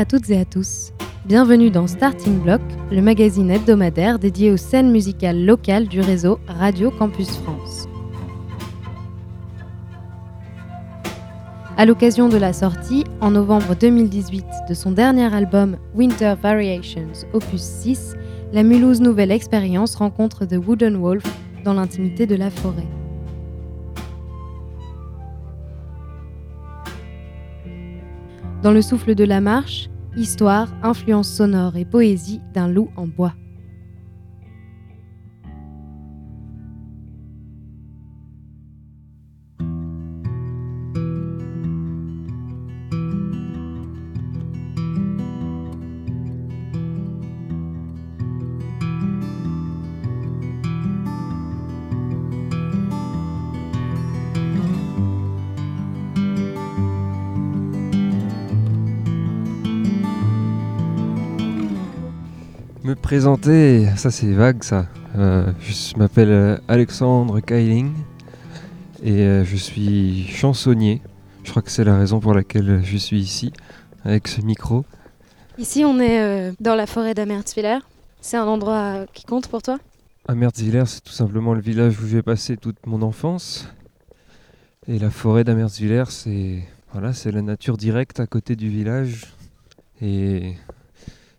À toutes et à tous. Bienvenue dans Starting Block, le magazine hebdomadaire dédié aux scènes musicales locales du réseau Radio Campus France. À l'occasion de la sortie, en novembre 2018, de son dernier album Winter Variations, opus 6, la Mulhouse Nouvelle Expérience rencontre The Wooden Wolf dans l'intimité de la forêt. Dans le souffle de la marche, histoire, influence sonore et poésie d'un loup en bois. Me présenter, ça c'est vague ça. Euh, je m'appelle euh, Alexandre Keiling et euh, je suis chansonnier. Je crois que c'est la raison pour laquelle je suis ici avec ce micro. Ici, on est dans la forêt d'Amertzwiller. C'est un endroit qui compte pour toi? Amertzwiller, c'est tout simplement le village où j'ai passé toute mon enfance. Et la forêt d'Amertzwiller, c'est voilà, c'est la nature directe à côté du village. Et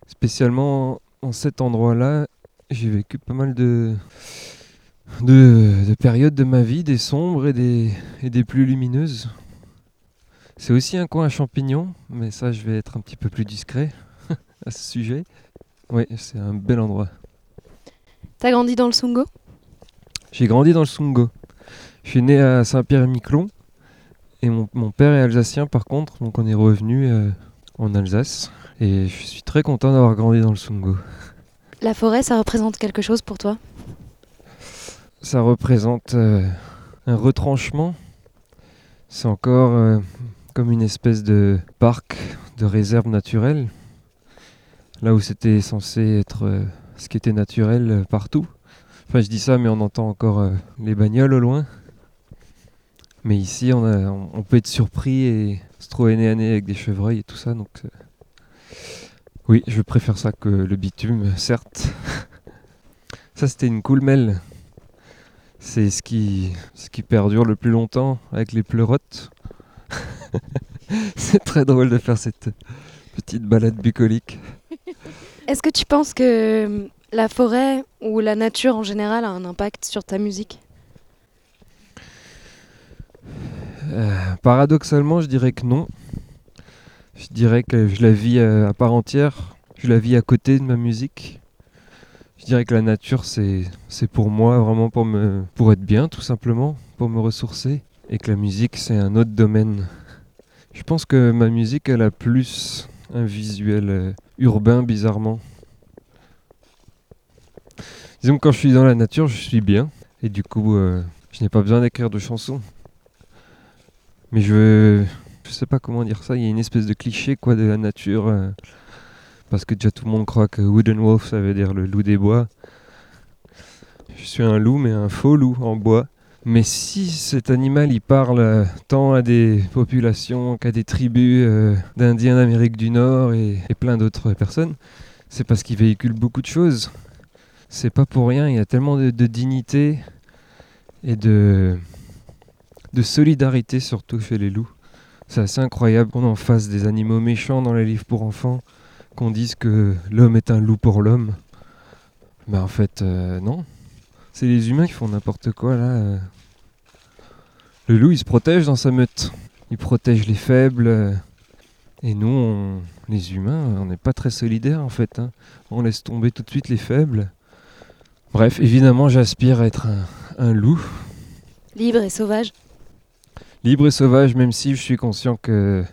spécialement en cet endroit-là, j'ai vécu pas mal de, de, de périodes de ma vie, des sombres et des, et des plus lumineuses. C'est aussi un coin à champignons, mais ça, je vais être un petit peu plus discret à ce sujet. Oui, c'est un bel endroit. T'as grandi dans le Sungo? J'ai grandi dans le Sungo. Je suis né à Saint-Pierre-et-Miquelon. Et mon, mon père est alsacien par contre, donc on est revenu euh, en Alsace. Et je suis très content d'avoir grandi dans le Sungo. La forêt, ça représente quelque chose pour toi? Ça représente euh, un retranchement. C'est encore euh, comme une espèce de parc de réserve naturelle. Là où c'était censé être euh, ce qui était naturel partout. Enfin, je dis ça, mais on entend encore les bagnoles au loin. Mais ici, on, a- on- on peut être surpris et à nez avec des chevreuils et tout ça. Donc, euh, oui, je préfère ça que le bitume, certes. ça, c'était une coolmel. C'est ce qui, ce qui perdure le plus longtemps avec les pleurotes. C'est très drôle de faire cette petite balade bucolique. Est-ce que tu penses que euh, la forêt ou la nature en général a un impact sur ta musique? Paradoxalement, je dirais que non. Je dirais que je la vis euh, à part entière. Je la vis à côté de ma musique. Je dirais que la nature, c'est pour moi vraiment pour me pour être bien, tout simplement, pour me ressourcer. Et que la musique, c'est un autre domaine. Je pense que ma musique, elle a plus un visuel euh, urbain, bizarrement. Disons que quand je suis dans la nature, je suis bien. Et du coup, euh, je n'ai pas besoin d'écrire de chansons. Mais je je sais pas comment dire ça, il y a une espèce de cliché quoi de la nature euh, parce que déjà tout le monde croit que wooden wolf ça veut dire le loup des bois. Je suis un loup mais un faux loup en bois. Mais si cet animal il parle euh, tant à des populations qu'à des tribus euh, d'Indiens d'Amérique du Nord et, plein d'autres personnes, c'est parce qu'il véhicule beaucoup de choses. C'est pas pour rien, il y a tellement de dignité et de, de solidarité surtout chez les loups. C'est assez incroyable qu'on en fasse des animaux méchants dans les livres pour enfants, qu'on dise que l'homme est un loup pour l'homme. Mais en fait, euh, non. C'est les humains qui font n'importe quoi là. euh. Le loup, il se protège dans sa meute. Il protège les faibles. euh. Et nous, les humains, on n'est pas très solidaires en fait. hein. On laisse tomber tout de suite les faibles. Bref, évidemment, j'aspire à être un loup. Libre et sauvage Libre et sauvage, même si je suis conscient que,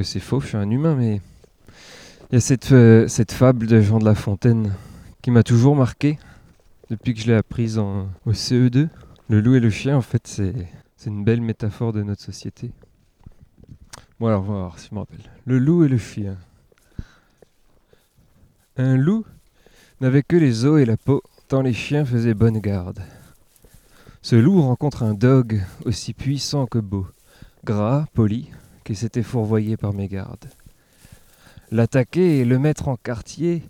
c'est faux, je suis un humain, mais il y a cette, euh, cette fable de Jean de La Fontaine qui m'a toujours marqué depuis que je l'ai apprise en, au CE2. Le loup et le chien, en fait, c'est une belle métaphore de notre société. Bon, alors, on va voir si je me rappelle. Le loup et le chien. Un loup n'avait que les os et la peau, tant les chiens faisaient bonne garde. Ce loup rencontre un dog aussi puissant que beau, gras, poli, qui s'était fourvoyé par mes gardes. L'attaquer et le mettre en quartier,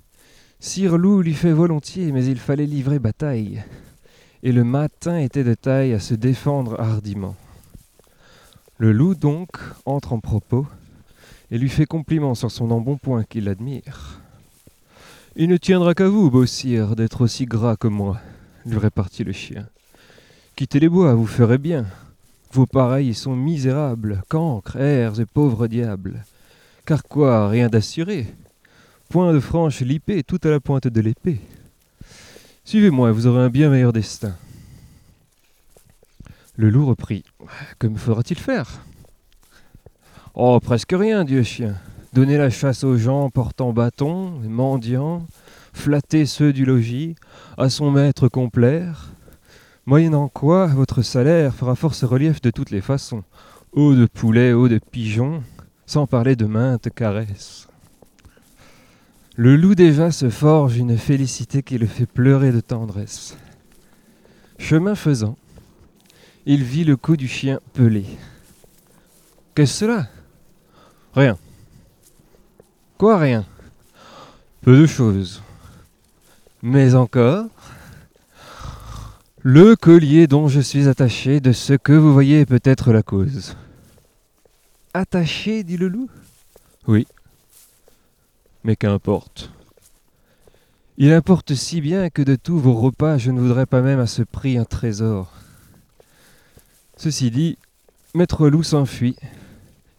Sire Loup lui fait volontiers, mais il fallait livrer bataille. Et le matin était de taille à se défendre hardiment. Le loup donc entre en propos et lui fait compliment sur son embonpoint qu'il admire. Il ne tiendra qu'à vous, beau sire, d'être aussi gras que moi, lui répartit le chien. Quittez les bois, vous ferez bien. Vos pareils sont misérables, cancres, airs et pauvres diables. Car quoi, rien d'assuré? Point de franche lipée, tout à la pointe de l'épée. Suivez-moi, vous aurez un bien meilleur destin. Le loup reprit. Que me faudra-t-il faire? Oh, presque rien, Dieu chien. Donner la chasse aux gens portant bâton, mendiants, flatter ceux du logis, à son maître complaire, moyennant quoi votre salaire fera force relief de toutes les façons, eau de poulet, eau de pigeon, sans parler de maintes caresses. Le loup déjà se forge une félicité qui le fait pleurer de tendresse. Chemin faisant, il vit le cou du chien pelé. Qu'est-ce cela? Rien. Quoi rien? Peu de choses. Mais encore, le collier dont je suis attaché de ce que vous voyez est peut-être la cause. Attaché, dit le loup? Oui. Mais qu'importe. Il importe si bien que de tous vos repas, je ne voudrais pas même à ce prix un trésor. Ceci dit, Maître Loup s'enfuit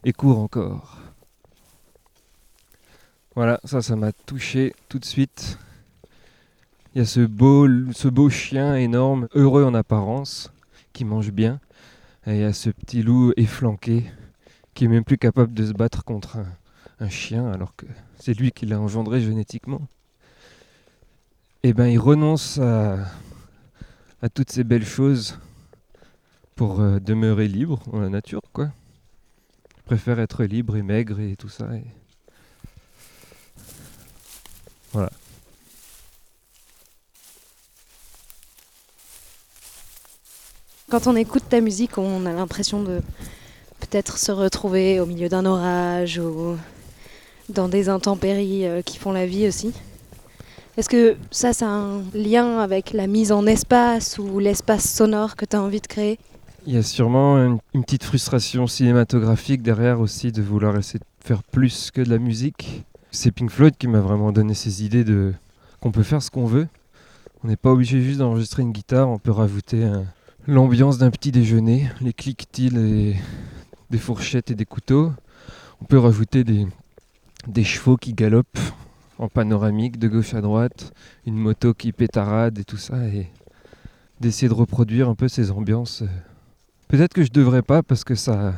et court encore. Voilà, ça, ça m'a touché tout de suite. Il y a ce beau, ce beau chien énorme, heureux en apparence, qui mange bien. Et il y a ce petit loup efflanqué, qui est même plus capable de se battre contre un, chien, alors que c'est lui qui l'a engendré génétiquement. Et ben, il renonce à, toutes ces belles choses pour euh, demeurer libre dans la nature, quoi. Je préfère être libre et maigre et tout ça. Voilà. Quand on écoute ta musique, on a l'impression de peut-être se retrouver au milieu d'un orage ou dans des intempéries euh, qui font la vie aussi. Est-ce que ça, c'est un lien avec la mise en espace ou l'espace sonore que tu as envie de créer? Il y a sûrement une, une petite frustration cinématographique derrière aussi de vouloir essayer de faire plus que de la musique. C'est Pink Floyd qui m'a vraiment donné ces idées de qu'on peut faire ce qu'on veut. On n'est pas obligé juste d'enregistrer une guitare, on peut rajouter un- l'ambiance d'un petit déjeuner, les cliquetis et des fourchettes et des couteaux. On peut rajouter des, chevaux qui galopent en panoramique de gauche à droite, une moto qui pétarade et tout ça, et d'essayer de reproduire un peu ces ambiances. Peut-être que je devrais pas parce que ça,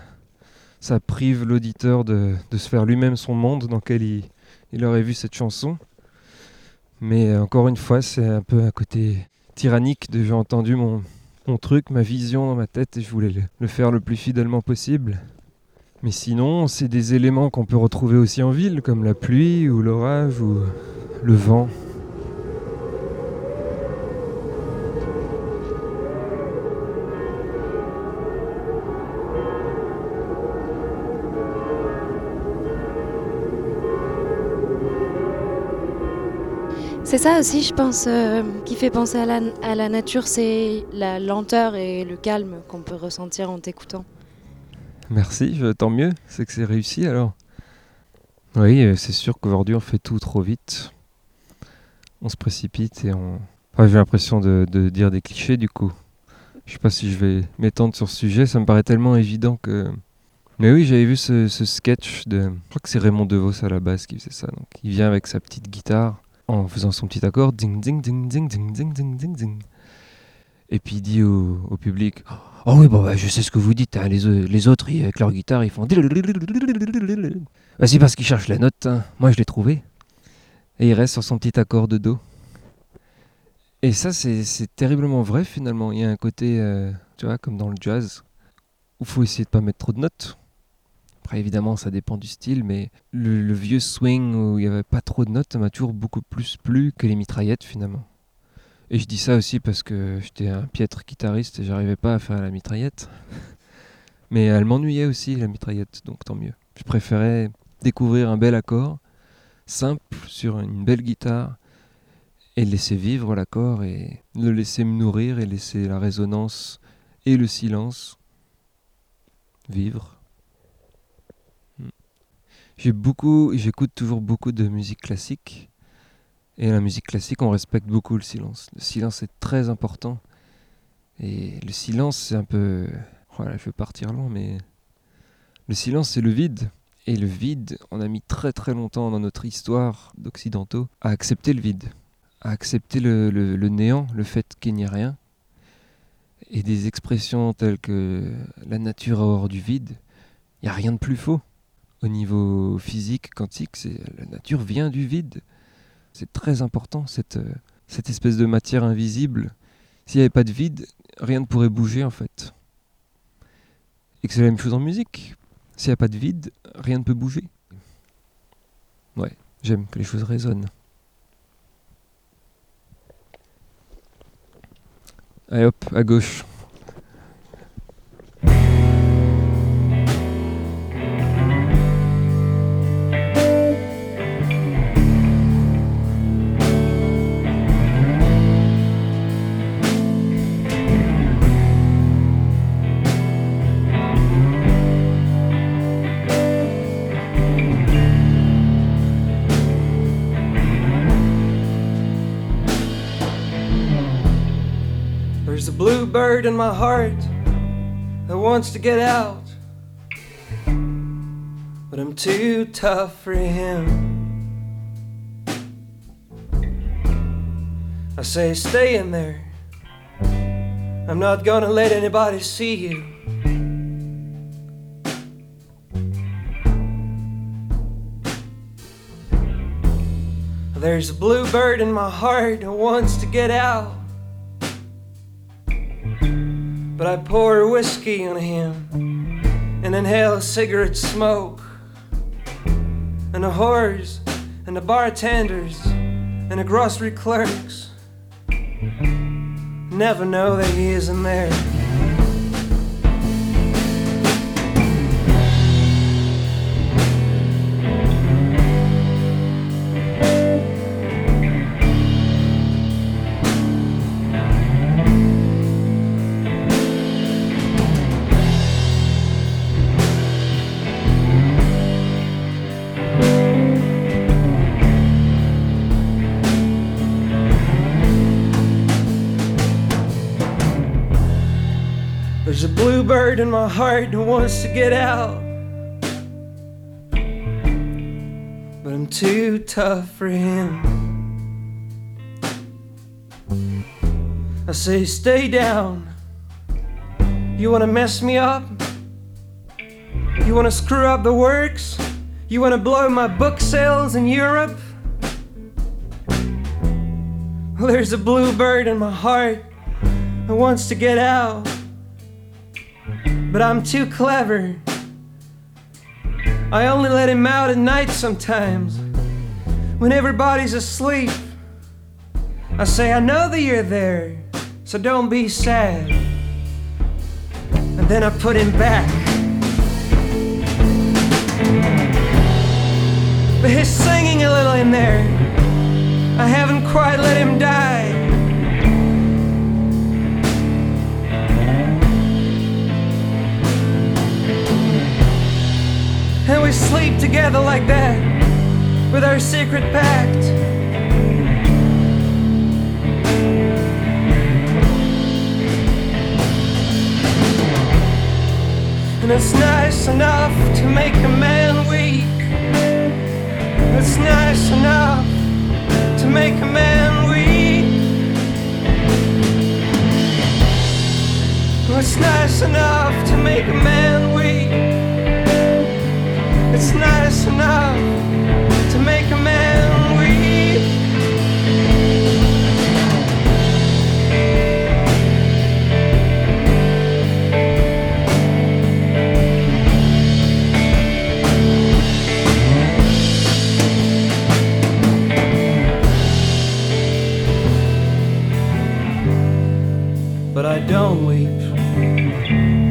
ça prive l'auditeur de, de se faire lui-même son monde dans lequel il, il aurait vu cette chanson. Mais euh, encore une fois, c'est un peu un côté tyrannique de j'ai entendu mon, mon truc, ma vision dans ma tête et je voulais le, le faire le plus fidèlement possible. Mais sinon, c'est des éléments qu'on peut retrouver aussi en ville, comme la pluie ou l'orage ou le vent. C'est ça aussi, je pense, euh, qui fait penser à la, nature, c'est la lenteur et le calme qu'on peut ressentir en t'écoutant. Merci, tant mieux, c'est que c'est réussi alors. Oui, euh, c'est sûr qu'aujourd'hui on fait tout trop vite. On se précipite et on... Enfin, j'ai l'impression de, dire des clichés du coup. Je sais pas si je vais m'étendre sur ce sujet, ça me paraît tellement évident que... Mais oui, j'avais vu ce, ce sketch de... Je crois que c'est Raymond DeVos à la base qui faisait ça. Donc, il vient avec sa petite guitare en faisant son petit accord. Ding, ding, ding, ding, ding, ding, ding, ding, ding. Et puis il dit au, public Oh oui, bon, bah, je sais ce que vous dites. hein, Les, au- les autres, ils- avec leur guitare, ils font. Bah, c'est parce qu'ils cherchent la note. hein. Moi, je l'ai trouvé. Et il reste sur son petit accord de Do. Et ça, c'est terriblement vrai finalement. Il y a un côté, euh, tu vois, comme dans le jazz, où faut essayer de pas mettre trop de notes. Évidemment, ça dépend du style, mais le, le vieux swing où il n'y avait pas trop de notes, m'a toujours beaucoup plus plu que les mitraillettes finalement. Et je dis ça aussi parce que j'étais un piètre guitariste et j'arrivais pas à faire la mitraillette. Mais elle m'ennuyait aussi la mitraillette, donc tant mieux. Je préférais découvrir un bel accord simple sur une belle guitare et laisser vivre l'accord et le laisser me nourrir et laisser la résonance et le silence vivre. J'ai beaucoup, j'écoute toujours beaucoup de musique classique. Et la musique classique, on respecte beaucoup le silence. Le silence est très important. Et le silence, c'est un peu. Voilà, je vais partir loin, mais. Le silence, c'est le vide. Et le vide, on a mis très très longtemps dans notre histoire d'occidentaux à accepter le vide, à accepter le, le néant, le fait qu'il n'y ait rien. Et des expressions telles que la nature hors du vide, il n'y a rien de plus faux. Au niveau physique, quantique, c'est la nature vient du vide. C'est très important, cette, euh, cette espèce de matière invisible. S'il n'y avait pas de vide, rien ne pourrait bouger en fait. Et que c'est la même chose en musique. S'il n'y a pas de vide, rien ne peut bouger. Ouais, j'aime que les choses résonnent. Allez hop, à gauche. Bird in my heart that wants to get out. But I'm too tough for him. I say, stay in there. I'm not gonna let anybody see you. There's a bluebird in my heart that wants to get out. But I pour whiskey on him and inhale cigarette smoke. And the whores and the bartenders and the grocery clerks never know that he isn't there. In my heart who wants to get out. But I'm too tough for him. I say, stay down. You wanna mess me up? You wanna screw up the works? You wanna blow my book sales in Europe? Well, there's a bluebird in my heart that wants to get out but I'm too clever. I only let him out at night sometimes, when everybody's asleep. I say, I know that you're there, so don't be sad. And then I put him back. But he's singing a little in there. I haven't quite let him die. And we sleep together like that with our secret pact. And it's nice enough to make a man weak. It's nice enough to make a man weak. It's nice enough to make a man. It's nice enough to make a man weep. But I don't weep.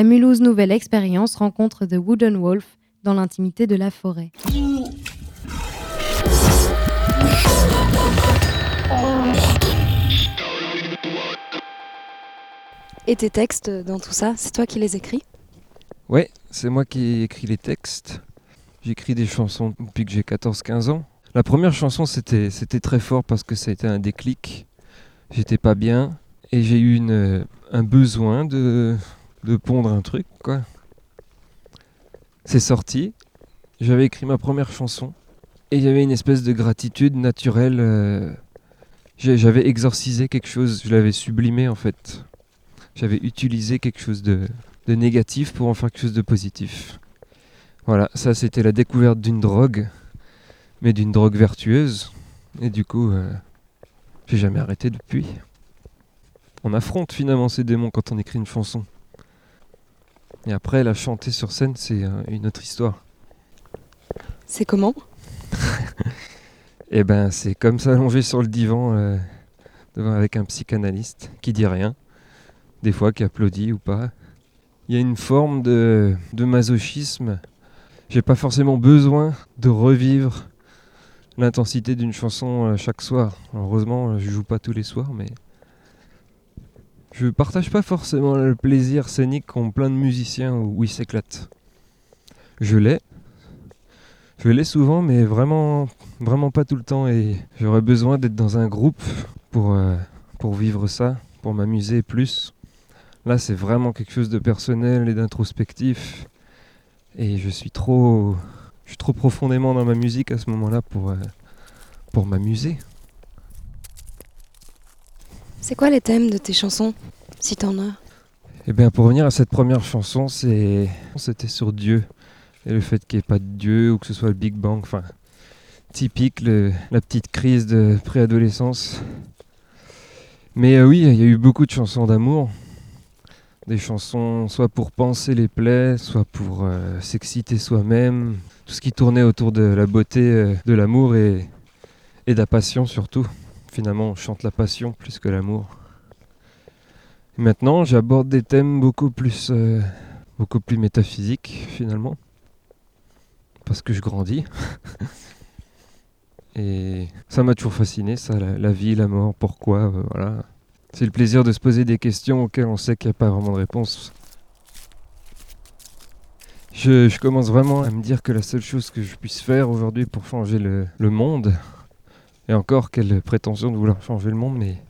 La Mulhouse Nouvelle Expérience rencontre The Wooden Wolf dans l'intimité de la forêt. Et tes textes dans tout ça, c'est toi qui les écris? Ouais, c'est moi qui ai écrit les textes. J'écris des chansons depuis que j'ai 14-15 ans. La première chanson, c'était, c'était très fort parce que ça a été un déclic. J'étais pas bien et j'ai eu une, un besoin de, de pondre un truc, quoi. C'est sorti. J'avais écrit ma première chanson et avait une espèce de gratitude naturelle. euh, J'avais exorcisé quelque chose, je l'avais sublimé en fait. J'avais utilisé quelque chose de, de négatif pour en faire quelque chose de positif. Voilà, ça c'était la découverte d'une drogue, mais d'une drogue vertueuse. Et du coup, euh, j'ai jamais arrêté depuis. On affronte finalement ces démons quand on écrit une chanson. Et après, la chanter sur scène, c'est euh, une autre histoire. C'est comment? Et ben, c'est comme s'allonger sur le divan euh, devant avec un psychanalyste qui dit rien, des fois qui applaudit ou pas. Il y a une forme de, de masochisme. J'ai pas forcément besoin de revivre l'intensité d'une chanson euh, chaque soir. Heureusement, je joue pas tous les soirs, mais je partage pas forcément le plaisir scénique qu'ont plein de musiciens où ils s'éclatent. Je l'ai. Je l'ai souvent, mais vraiment vraiment pas tout le temps et j'aurais besoin d'être dans un groupe pour, euh, vivre ça, pour m'amuser plus. Là, c'est vraiment quelque chose de personnel et d'introspectif et je suis trop je suis trop profondément dans ma musique à ce moment-là pour euh, pour m'amuser. C'est quoi les thèmes de tes chansons, si t'en as? Et bien pour revenir à cette première chanson, c'était sur Dieu et le fait qu'il n'y ait pas de Dieu ou que ce soit le Big Bang, enfin typique la petite crise de préadolescence. Mais euh, oui, il y a eu beaucoup de chansons d'amour, des chansons soit pour penser les plaies, soit pour euh, s'exciter soi-même, tout ce qui tournait autour de la beauté euh, de l'amour et de la passion surtout. Finalement, on chante la passion plus que l'amour. Maintenant, j'aborde des thèmes beaucoup plus, euh, beaucoup plus métaphysiques finalement, parce que je grandis. Et ça m'a toujours fasciné, ça, la, vie, la mort, pourquoi, euh, voilà. C'est le plaisir de se poser des questions auxquelles on sait qu'il n'y a pas vraiment de réponse. Je, commence vraiment à me dire que la seule chose que je puisse faire aujourd'hui pour changer le monde, et encore quelle prétention de vouloir changer le monde, mais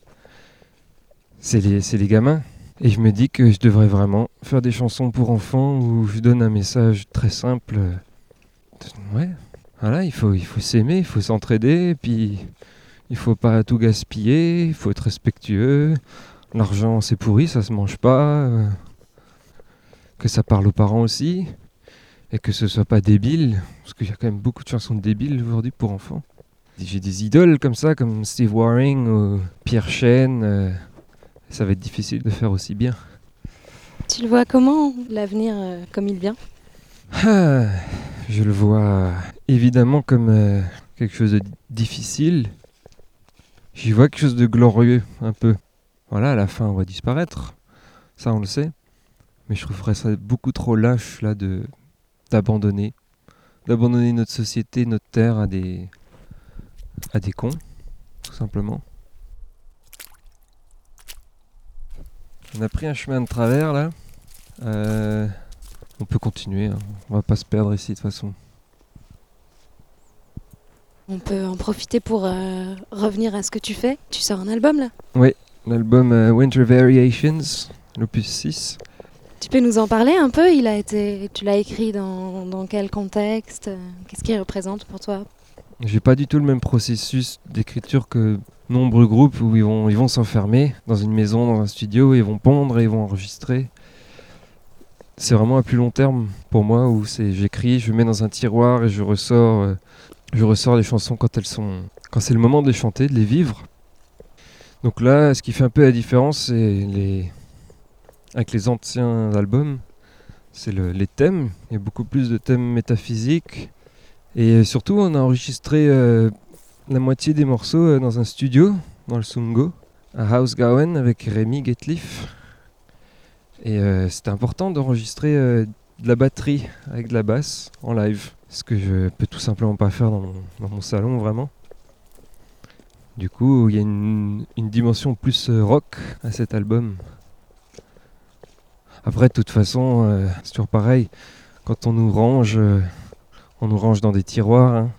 c'est les, gamins. Et je me dis que je devrais vraiment faire des chansons pour enfants où je donne un message très simple. Ouais, voilà, il faut, s'aimer, il faut s'entraider, puis il faut pas tout gaspiller, il faut être respectueux. L'argent c'est pourri, ça se mange pas. que ça parle aux parents aussi, et que ce soit pas débile, parce qu'il y a quand même beaucoup de chansons débiles aujourd'hui pour enfants. J'ai des idoles comme ça, comme Steve Waring ou Pierre Chêne. euh, ça va être difficile de faire aussi bien. Tu le vois comment, l'avenir euh, comme il vient? Ah, je le vois évidemment comme euh, quelque chose de difficile. J'y vois quelque chose de glorieux, un peu. Voilà, à la fin, on va disparaître. Ça, on le sait. Mais je trouverais ça beaucoup trop lâche, là, de d'abandonner. D'abandonner notre société, notre terre à des... à des cons, tout simplement. On a pris un chemin de travers, là. Euh, on peut continuer, hein. on va pas se perdre ici de toute façon. On peut en profiter pour euh, revenir à ce que tu fais. Tu sors un album là L'album euh, Winter Variations, l'opus 6. Tu peux nous en parler un peu? Il a été, tu l'as écrit dans, dans quel contexte? Qu'est-ce qu'il représente pour toi? J'ai pas du tout le même processus d'écriture que nombreux groupes où ils vont ils vont s'enfermer dans une maison, dans un studio, et ils vont pondre et ils vont enregistrer. c'est vraiment à plus long terme pour moi où c'est j'écris, je mets dans un tiroir et je ressors, euh, je ressors les chansons quand elles sont, quand c'est le moment de les chanter, de les vivre. Donc là, ce qui fait un peu la différence, c'est les, avec les anciens albums, c'est le- les thèmes. Il y a beaucoup plus de thèmes métaphysiques et surtout, on a enregistré euh, la moitié des morceaux euh, dans un studio, dans le Sungo, à Housegawen avec Rémi Getliff. Et euh, c'était important d'enregistrer euh, de la batterie avec de la basse en live. Ce que je peux tout simplement pas faire dans mon, salon vraiment. Du coup, il y a une, une dimension plus euh, rock à cet album. Après, de toute façon, euh, c'est toujours pareil. Quand on nous range, euh, on nous range dans des tiroirs. hein.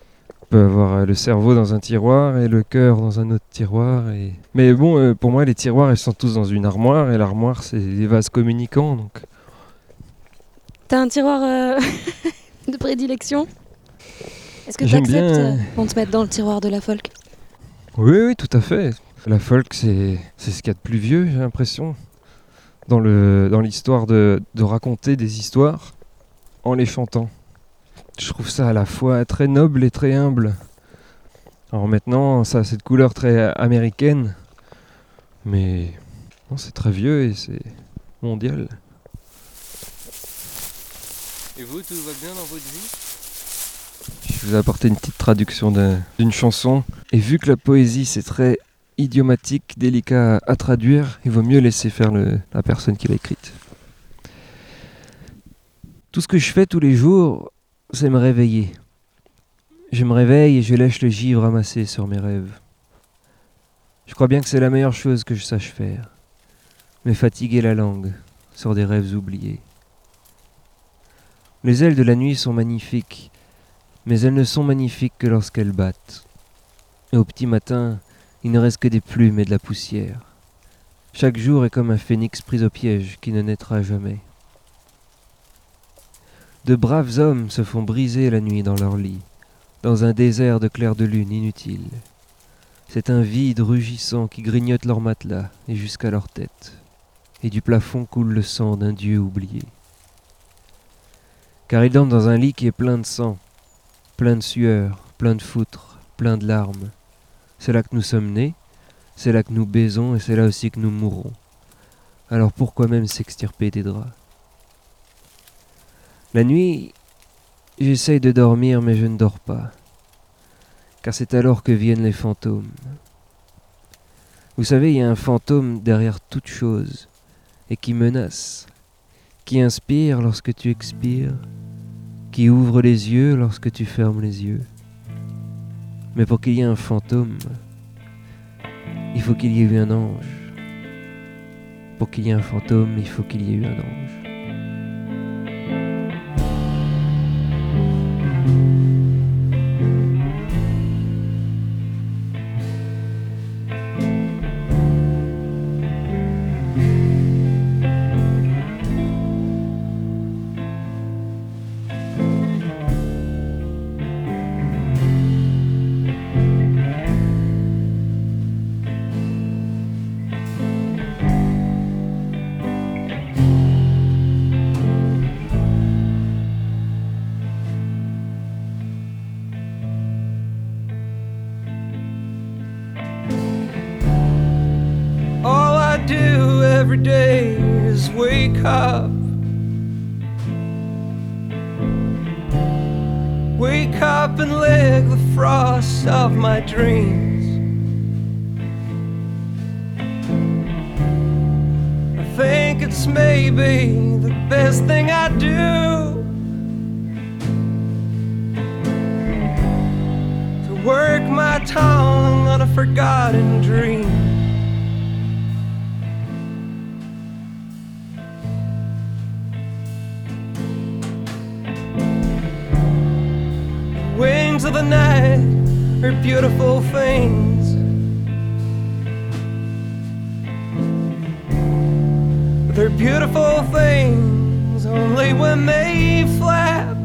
On peut avoir euh, le cerveau dans un tiroir et le cœur dans un autre tiroir. Et... Mais bon, euh, pour moi, les tiroirs, ils sont tous dans une armoire. Et l'armoire, c'est des vases communicants. Donc, T'as un tiroir euh, de prédilection? Est-ce que tu J'aime acceptes bien, euh, qu'on te mette dans le tiroir de la folk? Oui, oui, tout à fait. La folk, c'est ce qu'il y a de plus vieux, j'ai l'impression, dans le dans l'histoire de, de raconter des histoires en les chantant. Je trouve ça à la fois très noble et très humble. Alors maintenant, ça a cette couleur très américaine, mais c'est très vieux et c'est mondial. Et vous, tout va bien dans votre vie? Je vous ai apporté une petite traduction d'un- d'une chanson. Et vu que la poésie c'est très idiomatique, délicat à, à traduire, il vaut mieux laisser faire le- la personne qui l'a écrite. Tout ce que je fais tous les jours, c'est me réveiller. Je me réveille et je lèche le givre amassé sur mes rêves. Je crois bien que c'est la meilleure chose que je sache faire. Me fatiguer la langue sur des rêves oubliés. Les ailes de la nuit sont magnifiques, mais elles ne sont magnifiques que lorsqu'elles battent. Et au petit matin, il ne reste que des plumes et de la poussière. Chaque jour est comme un phénix pris au piège qui ne naîtra jamais. De braves hommes se font briser la nuit dans leur lit, dans un désert de clair de lune inutile. C'est un vide rugissant qui grignote leur matelas et jusqu'à leur tête, et du plafond coule le sang d'un dieu oublié. Car ils dorment dans un lit qui est plein de sang, plein de sueur, plein de foutre, plein de larmes. C'est là que nous sommes nés, c'est là que nous baisons et c'est là aussi que nous mourrons. Alors pourquoi même s'extirper des draps? La nuit, j'essaye de dormir mais je ne dors pas, car c'est alors que viennent les fantômes. Vous savez, il y a un fantôme derrière toute chose et qui menace, qui inspire lorsque tu expires, qui ouvre les yeux lorsque tu fermes les yeux. Mais pour qu'il y ait un fantôme, il faut qu'il y ait eu un ange. Pour qu'il y ait un fantôme, il faut qu'il y ait eu un ange. Wake up and lick the frost of my dreams. I think it's maybe the best thing I do. To work my tongue on a forgotten dream. Wings of the night are beautiful things. They're beautiful things only when they flap.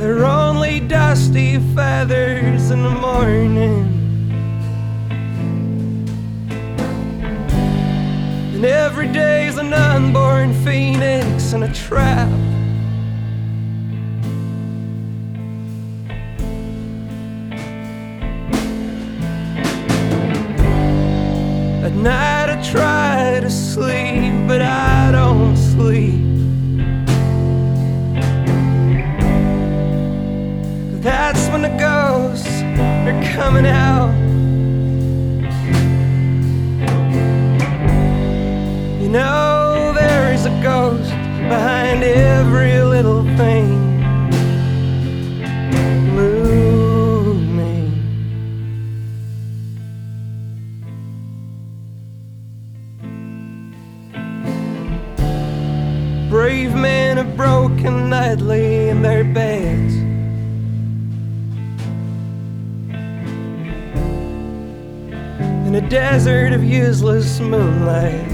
They're only dusty feathers in the morning. And every day's an unborn phoenix in a trap. Night I try to sleep, but I don't sleep. That's when the ghosts are coming out. You know, there is a ghost behind every little thing. Broken nightly in their beds. In a desert of useless moonlight.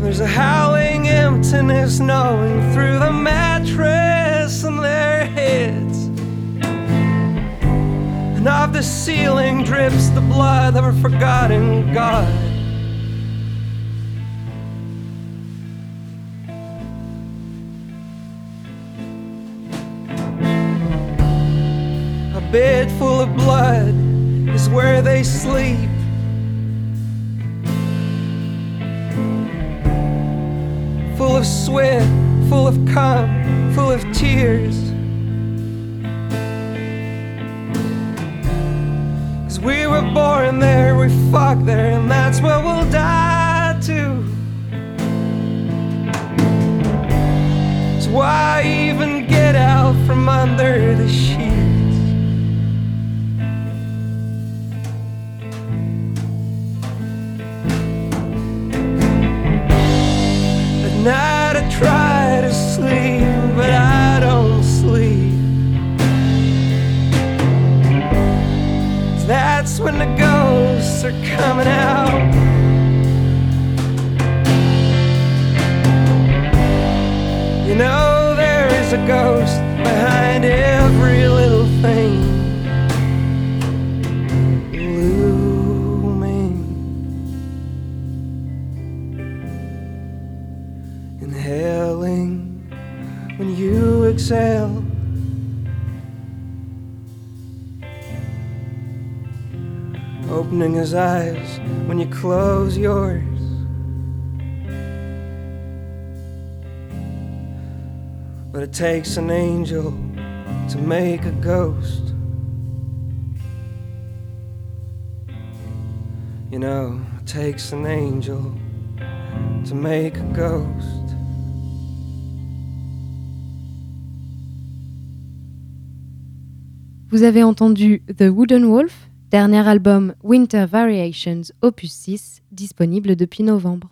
There's a howling emptiness gnawing through the mattress in their heads. And off the ceiling drips the blood of a forgotten God. Bed full of blood is where they sleep. Full of sweat, full of cum, full of tears. Cause we were born there, we fucked there, and that's where we'll die too. So why even get out from under the sheets? Night I try to sleep, but I don't sleep. That's when the ghosts are coming out. You know there is a ghost behind every little thing. Exhale. Opening his eyes when you close yours. But it takes an angel to make a ghost. You know, it takes an angel to make a ghost. Vous avez entendu The Wooden Wolf, dernier album Winter Variations Opus 6, disponible depuis novembre.